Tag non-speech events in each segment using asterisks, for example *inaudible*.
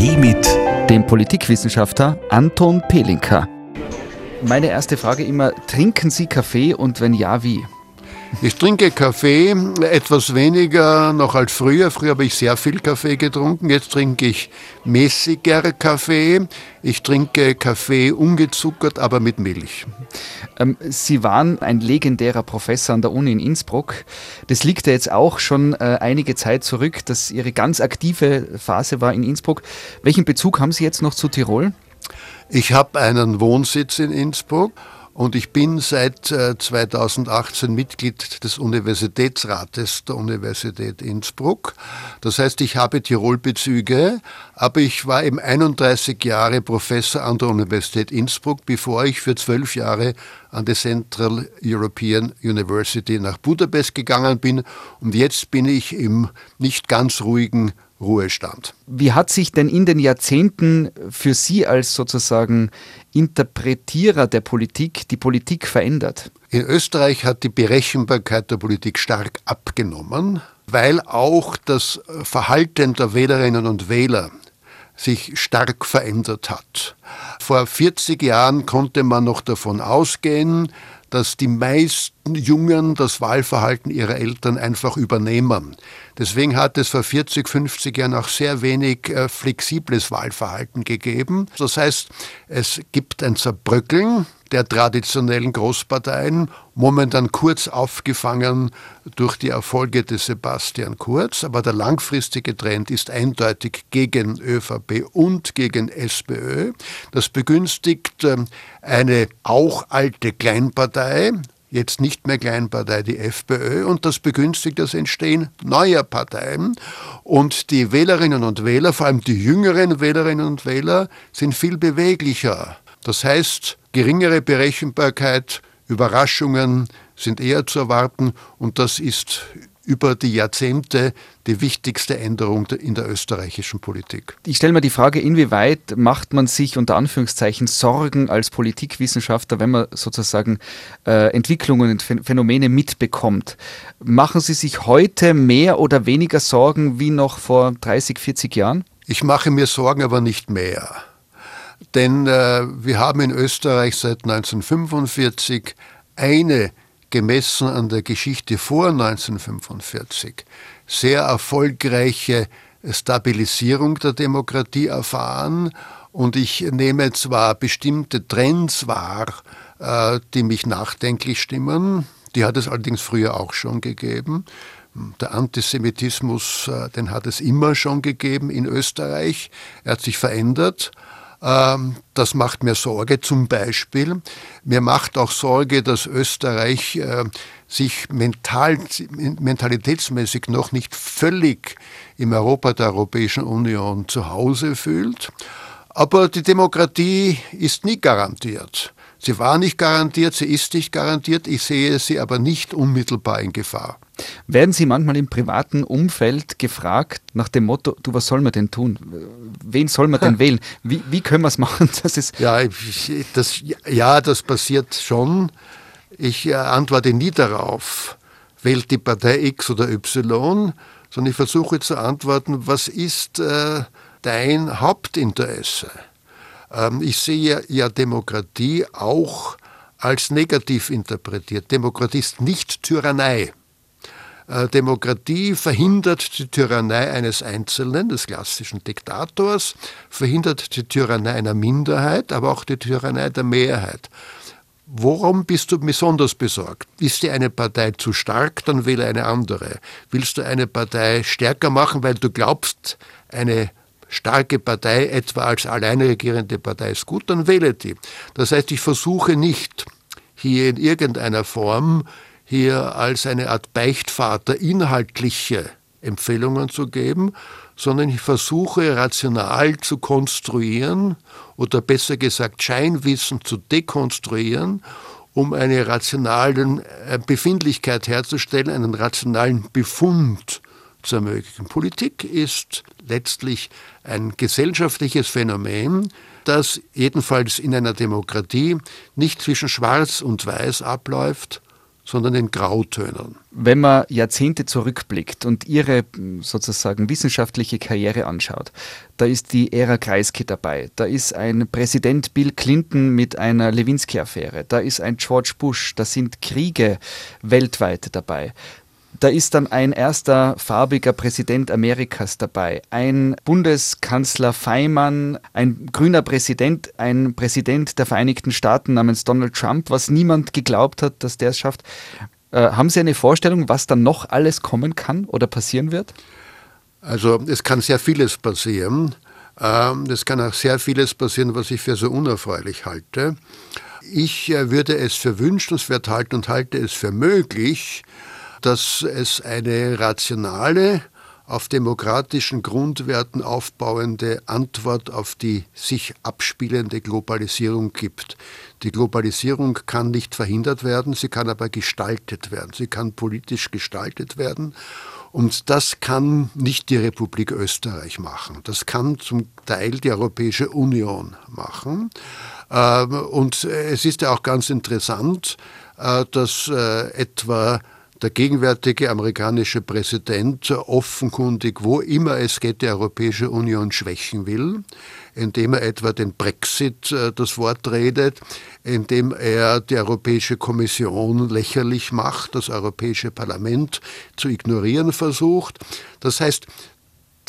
Kaffee mit dem Politikwissenschaftler Anton Pelinka. Meine erste Frage immer, trinken Sie Kaffee und wenn ja, wie? Ich trinke Kaffee etwas weniger noch als früher. Früher habe ich sehr viel Kaffee getrunken. Jetzt trinke ich mäßiger Kaffee. Ich trinke Kaffee ungezuckert, aber mit Milch. Ähm, Sie waren ein legendärer Professor an der Uni in Innsbruck. Das liegt ja jetzt auch schon äh, einige Zeit zurück, dass Ihre ganz aktive Phase war in Innsbruck. Welchen Bezug haben Sie jetzt noch zu Tirol? Ich habe einen Wohnsitz in Innsbruck und ich bin seit 2018 äh, Mitglied des Universitätsrates der Universität Innsbruck. Das heißt, ich habe Tirolbezüge, aber ich war eben 31 Jahre Professor an der Universität Innsbruck, bevor ich für zwölf Jahre an die Central European University nach Budapest gegangen bin. Und jetzt bin ich im nicht ganz ruhigen Ruhestand. Wie hat sich denn in den Jahrzehnten für Sie als sozusagen Interpretierer der Politik die Politik verändert? In Österreich hat die Berechenbarkeit der Politik stark abgenommen, weil auch das Verhalten der Wählerinnen und Wähler sich stark verändert hat. Vor 40 Jahren konnte man noch davon ausgehen, dass die meisten Jungen das Wahlverhalten ihrer Eltern einfach übernehmen. Deswegen hat es vor 40, 50 Jahren auch sehr wenig äh, flexibles Wahlverhalten gegeben. Das heißt, es gibt ein Zerbröckeln der traditionellen Großparteien, momentan kurz aufgefangen durch die Erfolge des Sebastian Kurz. Aber der langfristige Trend ist eindeutig gegen ÖVP und gegen SPÖ. Das begünstigt ähm, eine auch alte Kleinpartei, jetzt nicht mehr Kleinpartei, die FPÖ, und das begünstigt das Entstehen neuer Parteien. Und die Wählerinnen und Wähler, vor allem die jüngeren Wählerinnen und Wähler, sind viel beweglicher. Das heißt, geringere Berechenbarkeit, Überraschungen sind eher zu erwarten und das ist über die Jahrzehnte die wichtigste Änderung in der österreichischen Politik. Ich stelle mir die Frage, inwieweit macht man sich unter Anführungszeichen Sorgen als Politikwissenschaftler, wenn man sozusagen äh, Entwicklungen und Phänomene mitbekommt? Machen Sie sich heute mehr oder weniger Sorgen wie noch vor 30, 40 Jahren? Ich mache mir Sorgen, aber nicht mehr. Denn äh, wir haben in Österreich seit 1945 eine gemessen an der Geschichte vor 1945 sehr erfolgreiche Stabilisierung der Demokratie erfahren. Und ich nehme zwar bestimmte Trends wahr, äh, die mich nachdenklich stimmen, die hat es allerdings früher auch schon gegeben. Der Antisemitismus, äh, den hat es immer schon gegeben in Österreich. Er hat sich verändert. Ähm, das macht mir Sorge zum Beispiel. Mir macht auch Sorge, dass Österreich äh, sich mental, mentalitätsmäßig noch nicht völlig im Europa der Europäischen Union zu Hause fühlt. Aber die Demokratie ist nie garantiert. Sie war nicht garantiert, sie ist nicht garantiert, ich sehe sie aber nicht unmittelbar in Gefahr. Werden Sie manchmal im privaten Umfeld gefragt nach dem Motto, du, was soll man denn tun? Wen soll man denn *laughs* wählen? Wie, wie können wir es machen? *laughs* Dass es ja, das, ja, das passiert schon. Ich äh, antworte nie darauf, wählt die Partei X oder Y, sondern ich versuche zu antworten, was ist äh, dein Hauptinteresse? Ähm, ich sehe ja Demokratie auch als negativ interpretiert. Demokratie ist nicht Tyrannei. Äh, Demokratie verhindert die Tyrannei eines Einzelnen, des klassischen Diktators, verhindert die Tyrannei einer Minderheit, aber auch die Tyrannei der Mehrheit. Worum bist du besonders besorgt? Ist dir eine Partei zu stark, dann wähle eine andere. Willst du eine Partei stärker machen, weil du glaubst, eine starke Partei etwa als alleine regierende Partei ist gut, dann wähle die. Das heißt, ich versuche nicht hier in irgendeiner Form hier als eine Art Beichtvater inhaltliche Empfehlungen zu geben, sondern ich versuche rational zu konstruieren oder besser gesagt Scheinwissen zu dekonstruieren, um eine rationale äh, Befindlichkeit herzustellen, einen rationalen Befund zu ermöglichen. Politik ist letztlich ein gesellschaftliches Phänomen, das jedenfalls in einer Demokratie nicht zwischen Schwarz und Weiß abläuft, sondern in Grautönen. Wenn man Jahrzehnte zurückblickt und Ihre sozusagen wissenschaftliche Karriere anschaut, da ist die Ära Kreisky dabei, da ist ein Präsident Bill Clinton mit einer Lewinsky-Affäre, da ist ein George Bush, da sind Kriege weltweit dabei. Da ist dann ein erster farbiger Präsident Amerikas dabei, ein Bundeskanzler Feimann, ein grüner Präsident, ein Präsident der Vereinigten Staaten namens Donald Trump, was niemand geglaubt hat, dass der es schafft. Äh, haben Sie eine Vorstellung, was dann noch alles kommen kann oder passieren wird? Also es kann sehr vieles passieren. Ähm, es kann auch sehr vieles passieren, was ich für so unerfreulich halte. Ich äh, würde es für wünschenswert halten und halte es für möglich, dass es eine rationale, auf demokratischen Grundwerten aufbauende Antwort auf die sich abspielende Globalisierung gibt. Die Globalisierung kann nicht verhindert werden, sie kann aber gestaltet werden, sie kann politisch gestaltet werden. Und das kann nicht die Republik Österreich machen. Das kann zum Teil die Europäische Union machen. Ähm, und es ist ja auch ganz interessant, äh, dass äh, etwa der gegenwärtige amerikanische Präsident offenkundig, wo immer es geht, die Europäische Union schwächen will, indem er etwa den Brexit äh, das Wort redet, indem er die Europäische Kommission lächerlich macht, das Europäische Parlament zu ignorieren versucht. Das heißt,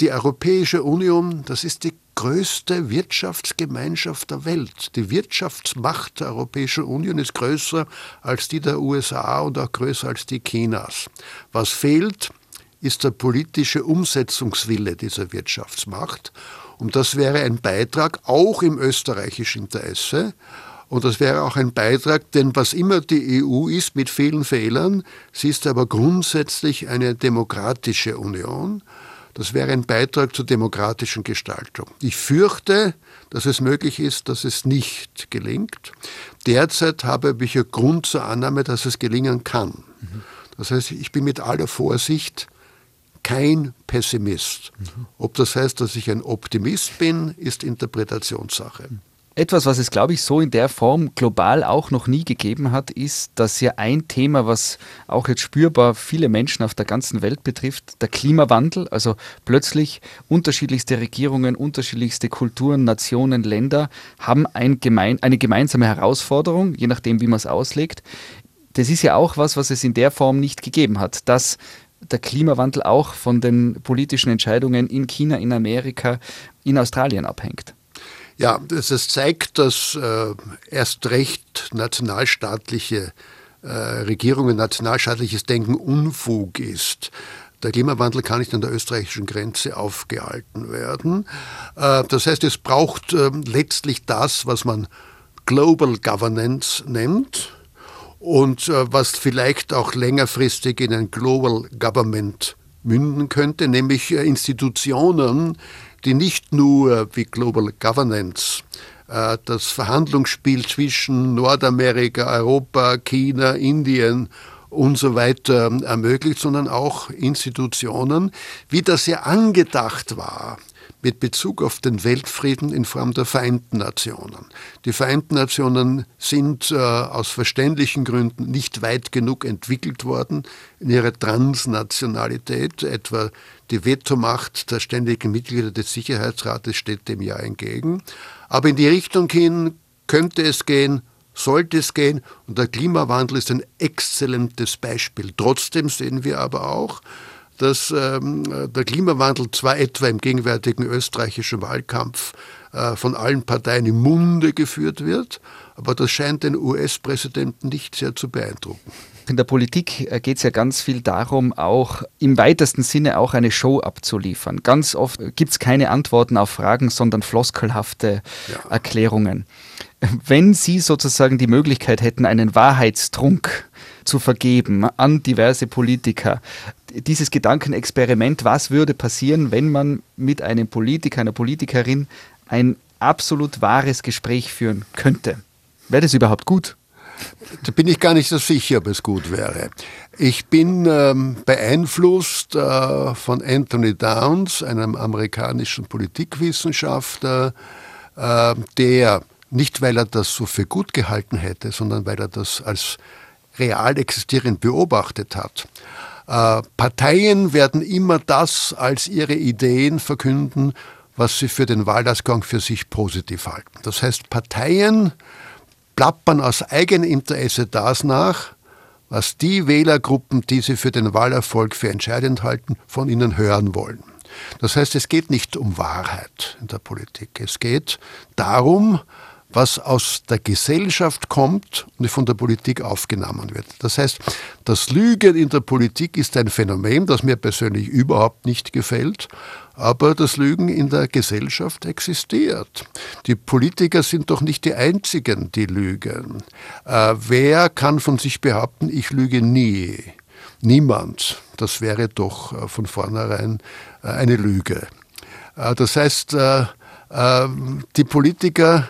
die Europäische Union, das ist die größte Wirtschaftsgemeinschaft der Welt. Die Wirtschaftsmacht der Europäischen Union ist größer als die der USA und auch größer als die Chinas. Was fehlt, ist der politische Umsetzungswille dieser Wirtschaftsmacht. Und das wäre ein Beitrag auch im österreichischen Interesse. Und das wäre auch ein Beitrag, denn was immer die EU ist, mit vielen Fehlern, sie ist aber grundsätzlich eine demokratische Union. Das wäre ein Beitrag zur demokratischen Gestaltung. Ich fürchte, dass es möglich ist, dass es nicht gelingt. Derzeit habe ich ja Grund zur Annahme, dass es gelingen kann. Das heißt, ich bin mit aller Vorsicht kein Pessimist. Ob das heißt, dass ich ein Optimist bin, ist Interpretationssache. Etwas, was es, glaube ich, so in der Form global auch noch nie gegeben hat, ist, dass ja ein Thema, was auch jetzt spürbar viele Menschen auf der ganzen Welt betrifft, der Klimawandel, also plötzlich unterschiedlichste Regierungen, unterschiedlichste Kulturen, Nationen, Länder haben ein gemein, eine gemeinsame Herausforderung, je nachdem, wie man es auslegt. Das ist ja auch was, was es in der Form nicht gegeben hat, dass der Klimawandel auch von den politischen Entscheidungen in China, in Amerika, in Australien abhängt. Ja, das zeigt, dass äh, erst recht nationalstaatliche äh, Regierungen, nationalstaatliches Denken Unfug ist. Der Klimawandel kann nicht an der österreichischen Grenze aufgehalten werden. Äh, das heißt, es braucht äh, letztlich das, was man Global Governance nennt und äh, was vielleicht auch längerfristig in ein Global Government münden könnte, nämlich äh, Institutionen, die nicht nur wie Global Governance äh, das Verhandlungsspiel zwischen Nordamerika, Europa, China, Indien und so weiter ermöglicht, sondern auch Institutionen, wie das ja angedacht war mit Bezug auf den Weltfrieden in Form der Vereinten Nationen. Die Vereinten Nationen sind äh, aus verständlichen Gründen nicht weit genug entwickelt worden in ihrer Transnationalität. Etwa die Vetomacht der ständigen Mitglieder des Sicherheitsrates steht dem ja entgegen. Aber in die Richtung hin könnte es gehen, sollte es gehen. Und der Klimawandel ist ein exzellentes Beispiel. Trotzdem sehen wir aber auch, dass ähm, der Klimawandel zwar etwa im gegenwärtigen österreichischen Wahlkampf äh, von allen Parteien im Munde geführt wird, aber das scheint den US-Präsidenten nicht sehr zu beeindrucken. In der Politik äh, geht es ja ganz viel darum, auch im weitesten Sinne auch eine Show abzuliefern. Ganz oft gibt es keine Antworten auf Fragen, sondern floskelhafte ja. Erklärungen. Wenn Sie sozusagen die Möglichkeit hätten, einen Wahrheitstrunk zu vergeben an diverse Politiker, dieses Gedankenexperiment, was würde passieren, wenn man mit einem Politiker, einer Politikerin ein absolut wahres Gespräch führen könnte? Wäre das überhaupt gut? Da bin ich gar nicht so sicher, ob es gut wäre. Ich bin ähm, beeinflusst äh, von Anthony Downs, einem amerikanischen Politikwissenschaftler, äh, der nicht weil er das so für gut gehalten hätte, sondern weil er das als real existierend beobachtet hat. Äh, Parteien werden immer das als ihre Ideen verkünden, was sie für den Wahlausgang für sich positiv halten. Das heißt, Parteien plappern aus eigenem Interesse das nach, was die Wählergruppen, die sie für den Wahlerfolg für entscheidend halten, von ihnen hören wollen. Das heißt, es geht nicht um Wahrheit in der Politik. Es geht darum, was aus der Gesellschaft kommt und von der Politik aufgenommen wird. Das heißt, das Lügen in der Politik ist ein Phänomen, das mir persönlich überhaupt nicht gefällt, aber das Lügen in der Gesellschaft existiert. Die Politiker sind doch nicht die Einzigen, die lügen. Äh, wer kann von sich behaupten, ich lüge nie? Niemand. Das wäre doch äh, von vornherein äh, eine Lüge. Äh, das heißt, die Politiker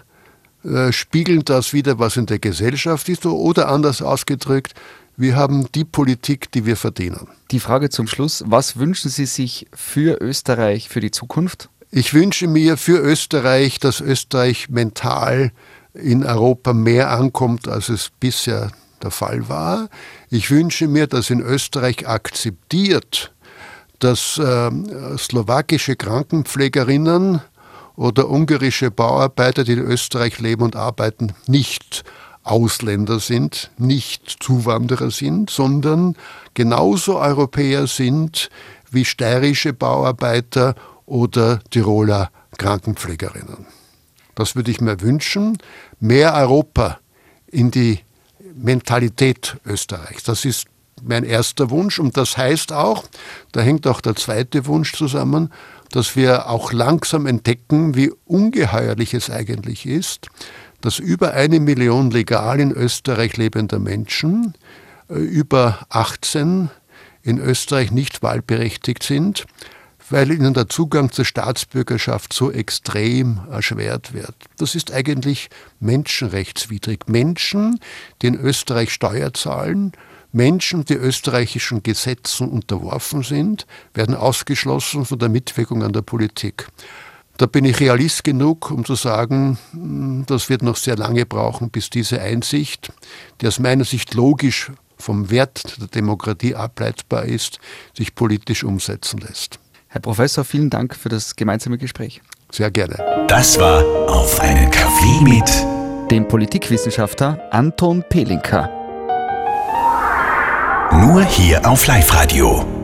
äh, spiegeln das wieder, was in der Gesellschaft ist, oder anders ausgedrückt, wir haben die Politik, die wir verdienen. Die Frage zum Schluss, was wünschen Sie sich für Österreich für die Zukunft? Ich wünsche mir für Österreich, dass Österreich mental in Europa mehr ankommt, als es bisher der Fall war. Ich wünsche mir, dass in Österreich akzeptiert, dass äh, slowakische Krankenpflegerinnen oder ungarische Bauarbeiter, die in Österreich leben und arbeiten, nicht Ausländer sind, nicht Zuwanderer sind, sondern genauso Europäer sind wie steirische Bauarbeiter oder Tiroler Krankenpflegerinnen. Das würde ich mir wünschen. Mehr Europa in die Mentalität Österreichs. Das ist mein erster Wunsch und das heißt auch, da hängt auch der zweite Wunsch zusammen, dass wir auch langsam entdecken, wie ungeheuerlich es eigentlich ist, dass über eine Million legal in Österreich lebender Menschen äh, über 18 in Österreich nicht wahlberechtigt sind, weil ihnen der Zugang zur Staatsbürgerschaft so extrem erschwert wird. Das ist eigentlich menschenrechtswidrig. Menschen, die in Österreich Steuer zahlen, Menschen, die österreichischen Gesetzen unterworfen sind, werden ausgeschlossen von der Mitwirkung an der Politik. Da bin ich realist genug, um zu sagen, hm, das wird noch sehr lange brauchen, bis diese Einsicht, die aus meiner Sicht logisch vom Wert der Demokratie ableitbar ist, sich politisch umsetzen lässt. Herr Professor, vielen Dank für das gemeinsame Gespräch. Sehr gerne. Das war auf einen Kaffee mit dem Politikwissenschaftler Anton Pelinka. Nur hier auf Live-Radio.